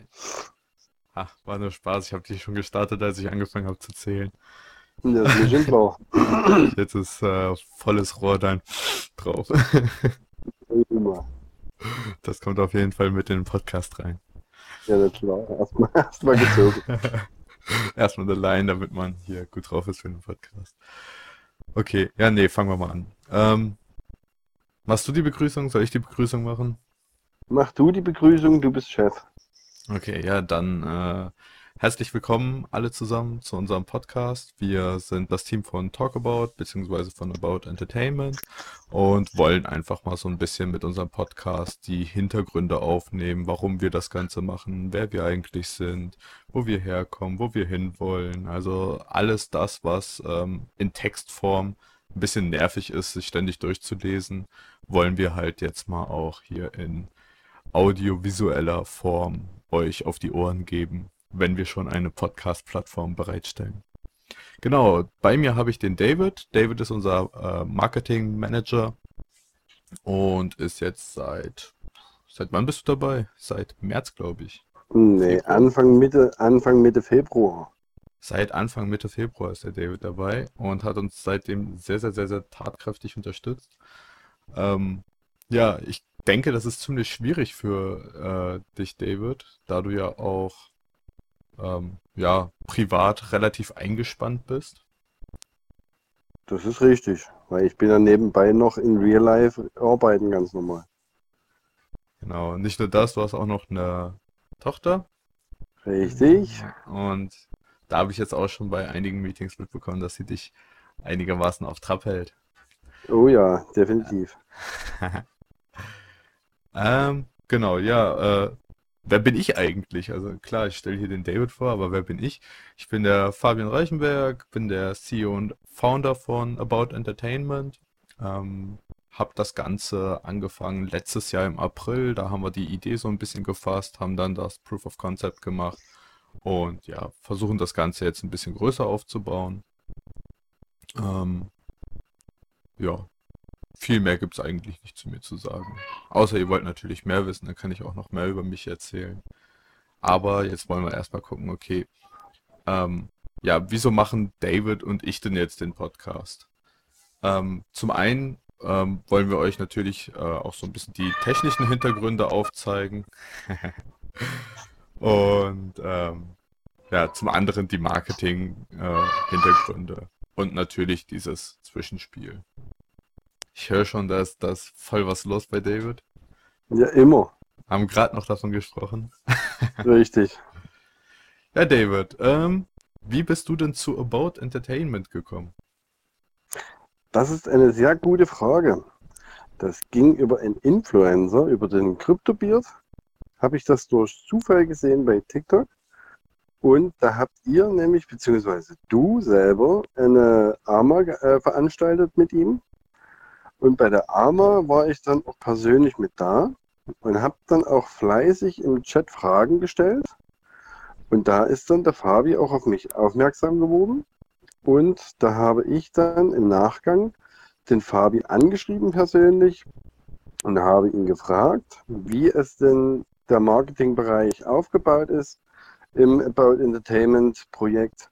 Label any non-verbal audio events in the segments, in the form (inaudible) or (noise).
Nice. Ach, war nur Spaß. Ich habe dich schon gestartet, als ich angefangen habe zu zählen. Das ist schon klar. Jetzt ist äh, volles Rohr dann drauf. Das kommt auf jeden Fall mit in den Podcast rein. Ja, na klar. Erstmal erst mal gezogen. (laughs) Erstmal eine Line, damit man hier gut drauf ist für den Podcast. Okay, ja, nee, fangen wir mal an. Ähm, machst du die Begrüßung? Soll ich die Begrüßung machen? Mach du die Begrüßung, du bist Chef. Okay, ja, dann äh, herzlich willkommen alle zusammen zu unserem Podcast. Wir sind das Team von Talkabout beziehungsweise von About Entertainment und wollen einfach mal so ein bisschen mit unserem Podcast die Hintergründe aufnehmen, warum wir das Ganze machen, wer wir eigentlich sind, wo wir herkommen, wo wir hinwollen. Also alles das, was ähm, in Textform ein bisschen nervig ist, sich ständig durchzulesen, wollen wir halt jetzt mal auch hier in audiovisueller Form euch auf die Ohren geben, wenn wir schon eine Podcast-Plattform bereitstellen. Genau, bei mir habe ich den David. David ist unser äh, Marketing-Manager und ist jetzt seit, seit wann bist du dabei? Seit März, glaube ich. Nee, Februar. Anfang Mitte, Anfang Mitte Februar. Seit Anfang Mitte Februar ist der David dabei und hat uns seitdem sehr, sehr, sehr, sehr tatkräftig unterstützt. Ähm, ja, ich denke, das ist ziemlich schwierig für äh, dich, David, da du ja auch ähm, ja, privat relativ eingespannt bist. Das ist richtig, weil ich bin ja nebenbei noch in Real Life arbeiten, ganz normal. Genau, nicht nur das, du hast auch noch eine Tochter. Richtig? Und da habe ich jetzt auch schon bei einigen Meetings mitbekommen, dass sie dich einigermaßen auf Trab hält. Oh ja, definitiv. (laughs) Ähm, genau, ja, äh, wer bin ich eigentlich? Also klar, ich stelle hier den David vor, aber wer bin ich? Ich bin der Fabian Reichenberg, bin der CEO und Founder von About Entertainment. Ähm, habe das Ganze angefangen letztes Jahr im April. Da haben wir die Idee so ein bisschen gefasst, haben dann das Proof of Concept gemacht und ja, versuchen das Ganze jetzt ein bisschen größer aufzubauen. Ähm, ja, viel mehr gibt es eigentlich nicht zu mir zu sagen. Außer ihr wollt natürlich mehr wissen, dann kann ich auch noch mehr über mich erzählen. Aber jetzt wollen wir erstmal gucken, okay, ähm, ja, wieso machen David und ich denn jetzt den Podcast? Ähm, zum einen ähm, wollen wir euch natürlich äh, auch so ein bisschen die technischen Hintergründe aufzeigen. (laughs) und ähm, ja, zum anderen die Marketing-Hintergründe. und natürlich dieses Zwischenspiel. Ich höre schon, da ist, da ist voll was los bei David. Ja, immer. Haben gerade noch davon gesprochen. (laughs) Richtig. Ja, David, ähm, wie bist du denn zu About Entertainment gekommen? Das ist eine sehr gute Frage. Das ging über einen Influencer, über den CryptoBeard. Habe ich das durch Zufall gesehen bei TikTok. Und da habt ihr nämlich, beziehungsweise du selber, eine AMA äh, veranstaltet mit ihm. Und bei der AMA war ich dann auch persönlich mit da und habe dann auch fleißig im Chat Fragen gestellt. Und da ist dann der Fabi auch auf mich aufmerksam geworden. Und da habe ich dann im Nachgang den Fabi angeschrieben persönlich und habe ihn gefragt, wie es denn der Marketingbereich aufgebaut ist im About Entertainment Projekt.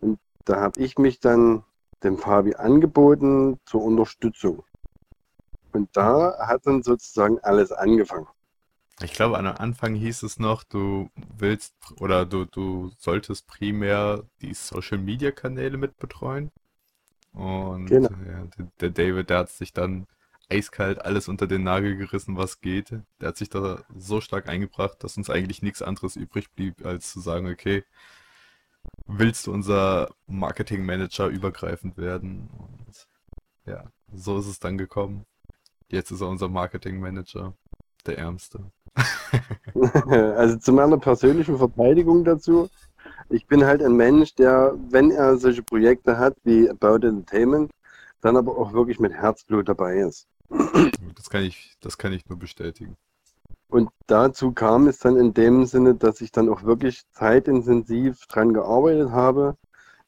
Und da habe ich mich dann dem Fabi angeboten zur Unterstützung. Und da hat dann sozusagen alles angefangen. Ich glaube, am Anfang hieß es noch, du willst oder du, du solltest primär die Social Media Kanäle mit betreuen. Und Genau. ja, der, der David, der hat sich dann eiskalt alles unter den Nagel gerissen, was geht. Der hat sich da so stark eingebracht, dass uns eigentlich nichts anderes übrig blieb, als zu sagen, okay, willst du unser Marketing Manager übergreifend werden? Und ja, so ist es dann gekommen. Jetzt ist er unser Marketing Manager, der Ärmste. (laughs) (laughs) Also zu meiner persönlichen Verteidigung dazu. Ich bin halt ein Mensch, der, wenn er solche Projekte hat wie About Entertainment, dann aber auch wirklich mit Herzblut dabei ist. Das kann ich, das kann ich nur bestätigen. Und dazu kam es dann in dem Sinne, dass ich dann auch wirklich zeitintensiv dran gearbeitet habe,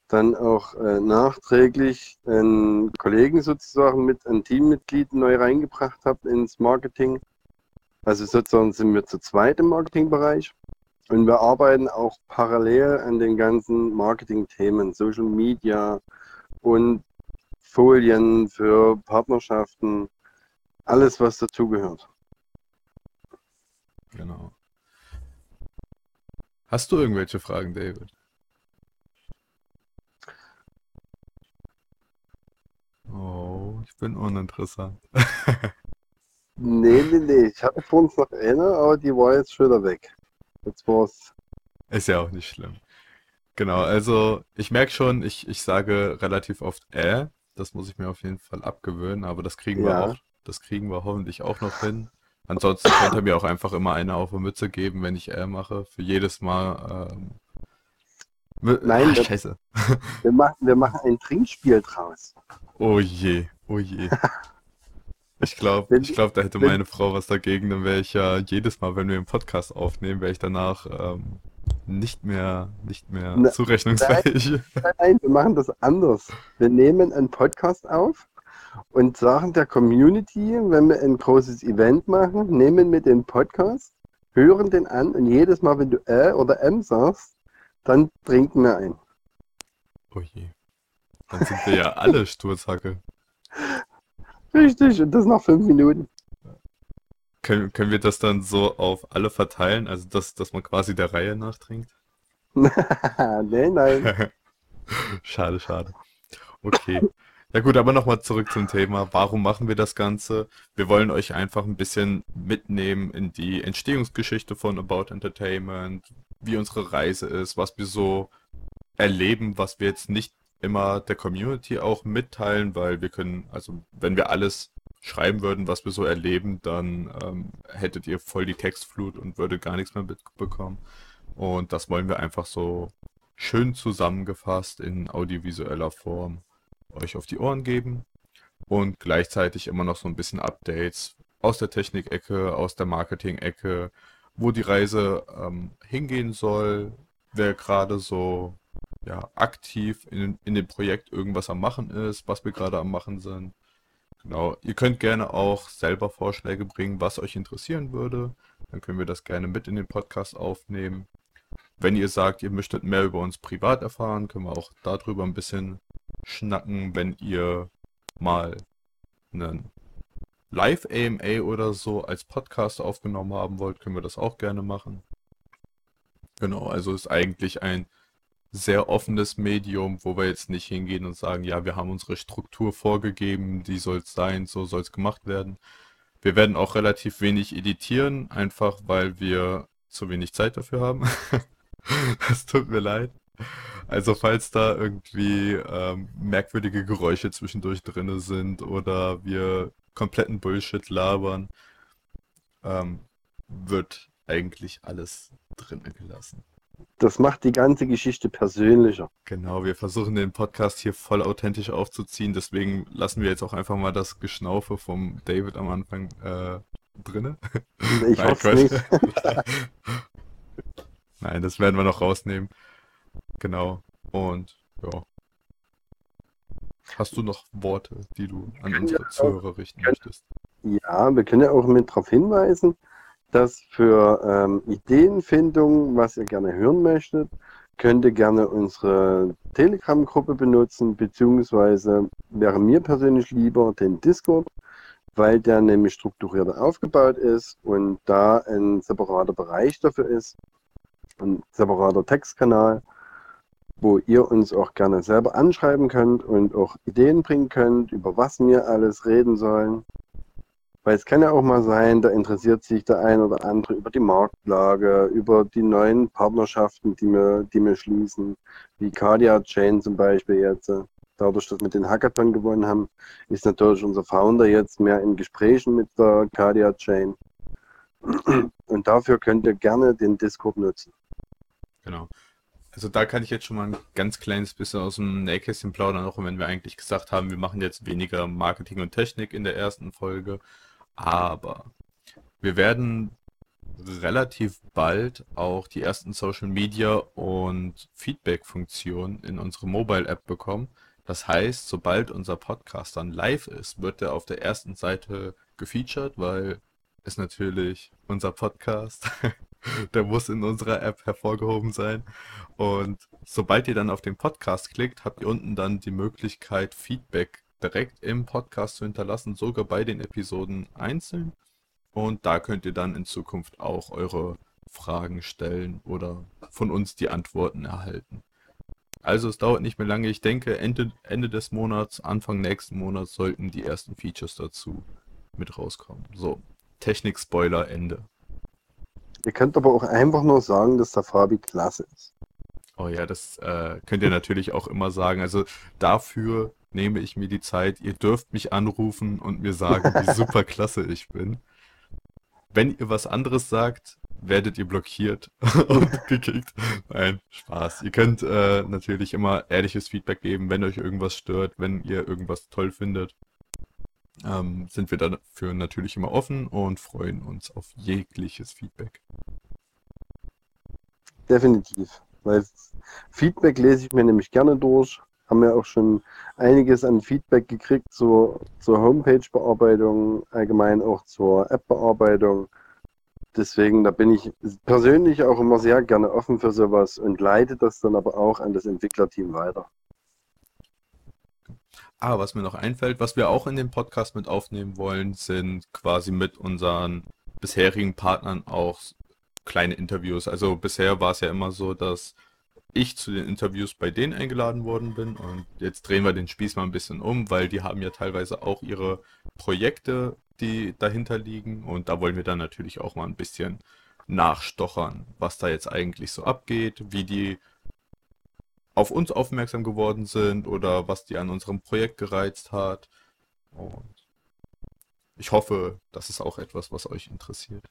dann auch äh, nachträglich einen Kollegen sozusagen mit, ein Teammitglied neu reingebracht habe ins Marketing. Also sozusagen sind wir zu zweit im Marketingbereich. Und wir arbeiten auch parallel an den ganzen Marketing-Themen, Social Media und Folien für Partnerschaften, alles, was dazugehört. Genau. Hast du irgendwelche Fragen, David? Oh, ich bin uninteressant. Nee, nee, nee. Ich hatte vor uns noch eine, aber die war jetzt schon wieder weg. Jetzt war's. Ist ja auch nicht schlimm. Genau, also ich merke schon, ich, ich sage relativ oft äh. Das muss ich mir auf jeden Fall abgewöhnen, aber das kriegen wir Ja. auch, das kriegen wir hoffentlich auch noch hin. Ansonsten könnt ihr mir auch einfach immer eine auf die Mütze geben, wenn ich äh mache. Für jedes Mal. Ähm, Nein, das- Scheiße. (laughs) Wir machen, wir machen ein Trinkspiel draus. Oh je, oh je. (laughs) Ich glaube, ich glaube, da hätte wenn- meine Frau was dagegen, dann wäre ich ja jedes Mal, wenn wir einen Podcast aufnehmen, wäre ich danach ähm, nicht mehr, nicht mehr Ne- zurechnungsfähig. Nein, wir machen das anders. Wir nehmen einen Podcast auf und sagen der Community, wenn wir ein großes Event machen, nehmen wir den Podcast, hören den an und jedes Mal, wenn du äh oder m sagst, dann trinken wir ein. Oh je. Dann sind wir ja alle (laughs) Sturzhacke. Richtig, und das nach fünf Minuten. Können, können wir das dann so auf alle verteilen? Also, dass, dass man quasi der Reihe nach trinkt? nee, (laughs) nein. (laughs) Schade, schade. Okay. Ja gut, aber nochmal zurück zum Thema. Warum machen wir das Ganze? Wir wollen euch einfach ein bisschen mitnehmen in die Entstehungsgeschichte von About Entertainment, wie unsere Reise ist, was wir so erleben, was wir jetzt nicht immer der Community auch mitteilen, weil wir können, also wenn wir alles schreiben würden, was wir so erleben, dann ähm, hättet ihr voll die Textflut und würdet gar nichts mehr mitbekommen. Und das wollen wir einfach so schön zusammengefasst in audiovisueller Form euch auf die Ohren geben und gleichzeitig immer noch so ein bisschen Updates aus der Technik-Ecke, aus der Marketing-Ecke, wo die Reise ähm, hingehen soll, wer gerade so ja, aktiv in, in dem Projekt irgendwas am Machen ist, was wir gerade am Machen sind. Genau, ihr könnt gerne auch selber Vorschläge bringen, was euch interessieren würde. Dann können wir das gerne mit in den Podcast aufnehmen. Wenn ihr sagt, ihr möchtet mehr über uns privat erfahren, können wir auch darüber ein bisschen schnacken. Wenn ihr mal einen Live-AMA oder so als Podcast aufgenommen haben wollt, können wir das auch gerne machen. Genau, also ist eigentlich ein sehr offenes Medium, wo wir jetzt nicht hingehen und sagen, ja, wir haben unsere Struktur vorgegeben, die soll es sein, so soll es gemacht werden. Wir werden auch relativ wenig editieren, einfach weil wir zu wenig Zeit dafür haben. (laughs) Es tut mir leid. Also falls da irgendwie ähm, merkwürdige Geräusche zwischendurch drinne sind oder wir kompletten Bullshit labern, ähm, wird eigentlich alles drinne gelassen. Das macht die ganze Geschichte persönlicher. Genau, wir versuchen den Podcast hier voll authentisch aufzuziehen, deswegen lassen wir jetzt auch einfach mal das Geschnaufe vom David am Anfang äh, drinne. Ich (laughs) hoffe nicht. (laughs) (laughs) Nein, das werden wir noch rausnehmen. Genau. Und ja. Hast du noch Worte, die du an unsere Zuhörer richten möchtest? Ja, wir können ja auch mit darauf hinweisen, dass für ähm, Ideenfindung, was ihr gerne hören möchtet, könnt ihr gerne unsere Telegram-Gruppe benutzen, beziehungsweise wäre mir persönlich lieber den Discord, weil der nämlich strukturierter aufgebaut ist und da ein separater Bereich dafür ist, ein separater Textkanal, wo ihr uns auch gerne selber anschreiben könnt und auch Ideen bringen könnt, über was wir alles reden sollen. Weil es kann ja auch mal sein, da interessiert sich der ein oder andere über die Marktlage, über die neuen Partnerschaften, die wir, die wir schließen, wie Cardia Chain zum Beispiel jetzt. Dadurch, dass wir den Hackathon gewonnen haben, ist natürlich unser Founder jetzt mehr in Gesprächen mit der Cardia Chain. Und dafür könnt ihr gerne den Discord nutzen. Genau. Also da kann ich jetzt schon mal ein ganz kleines bisschen aus dem Nähkästchen plaudern, auch wenn wir eigentlich gesagt haben, wir machen jetzt weniger Marketing und Technik in der ersten Folge. Aber wir werden relativ bald auch die ersten Social Media und Feedback-Funktionen in unsere Mobile-App bekommen. Das heißt, sobald unser Podcast dann live ist, wird er auf der ersten Seite gefeatured, weil es natürlich unser Podcast (laughs) (laughs) der muss in unserer App hervorgehoben sein. Und sobald ihr dann auf den Podcast klickt, habt ihr unten dann die Möglichkeit, Feedback direkt im Podcast zu hinterlassen, sogar bei den Episoden einzeln. Und da könnt ihr dann in Zukunft auch eure Fragen stellen oder von uns die Antworten erhalten. Also es dauert nicht mehr lange. Ich denke, Ende, Ende des Monats, Anfang nächsten Monats sollten die ersten Features dazu mit rauskommen. So, Technik-Spoiler Ende. Ihr könnt aber auch einfach nur sagen, dass der Fabi klasse ist. Oh ja, das äh, könnt ihr natürlich auch immer sagen. Also dafür nehme ich mir die Zeit. Ihr dürft mich anrufen und mir sagen, wie (laughs) super klasse ich bin. Wenn ihr was anderes sagt, werdet ihr blockiert (laughs) und (laughs) gekickt. Nein, Spaß. Ihr könnt äh, natürlich immer ehrliches Feedback geben, wenn euch irgendwas stört, wenn ihr irgendwas toll findet. Ähm, sind wir dafür natürlich immer offen und freuen uns auf jegliches Feedback. Definitiv. Weil Feedback lese ich mir nämlich gerne durch. Haben wir auch schon einiges an Feedback gekriegt zur, zur Homepage-Bearbeitung, allgemein auch zur App-Bearbeitung. Deswegen, da bin ich persönlich auch immer sehr gerne offen für sowas und leite das dann aber auch an das Entwicklerteam weiter. Ah, was mir noch einfällt, was wir auch in den Podcast mit aufnehmen wollen, sind quasi mit unseren bisherigen Partnern auch kleine Interviews. Also bisher war es ja immer so, dass ich zu den Interviews bei denen eingeladen worden bin und jetzt drehen wir den Spieß mal ein bisschen um, weil die haben ja teilweise auch ihre Projekte, die dahinter liegen und da wollen wir dann natürlich auch mal ein bisschen nachstochern, was da jetzt eigentlich so abgeht, wie die auf uns aufmerksam geworden sind oder was die an unserem Projekt gereizt hat. Und ich hoffe, das ist auch etwas, was euch interessiert.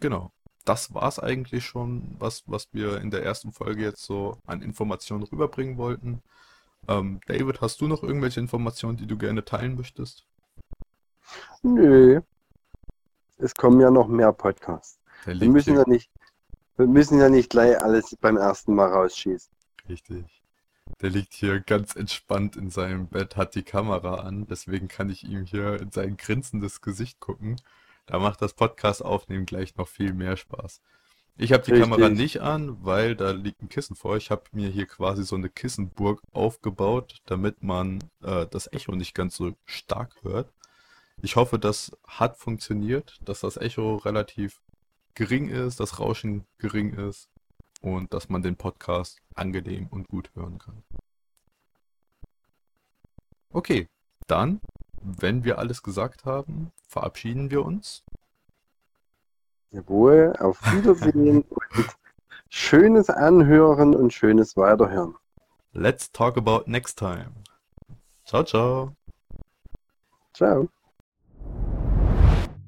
Genau. Das war es eigentlich schon, was, was wir in der ersten Folge jetzt so an Informationen rüberbringen wollten. Ähm, David, hast du noch irgendwelche Informationen, die du gerne teilen möchtest? Nö. Es kommen ja noch mehr Podcasts. Wir müssen ja nicht wir müssen ja nicht gleich alles beim ersten Mal rausschießen. Richtig. Der liegt hier ganz entspannt in seinem Bett, hat die Kamera an, deswegen kann ich ihm hier in sein grinsendes Gesicht gucken. Da macht das Podcast aufnehmen gleich noch viel mehr Spaß. Ich habe die Richtig. Kamera nicht an, weil da liegt ein Kissen vor. Ich habe mir hier quasi so eine Kissenburg aufgebaut, damit man äh, das Echo nicht ganz so stark hört. Ich hoffe, das hat funktioniert, dass das Echo relativ gering ist, das Rauschen gering ist und dass man den Podcast angenehm und gut hören kann. Okay, dann, wenn wir alles gesagt haben, verabschieden wir uns. Jawohl, auf Wiedersehen (laughs) und schönes Anhören und schönes Weiterhören. Let's talk about next time. Ciao, ciao. Ciao.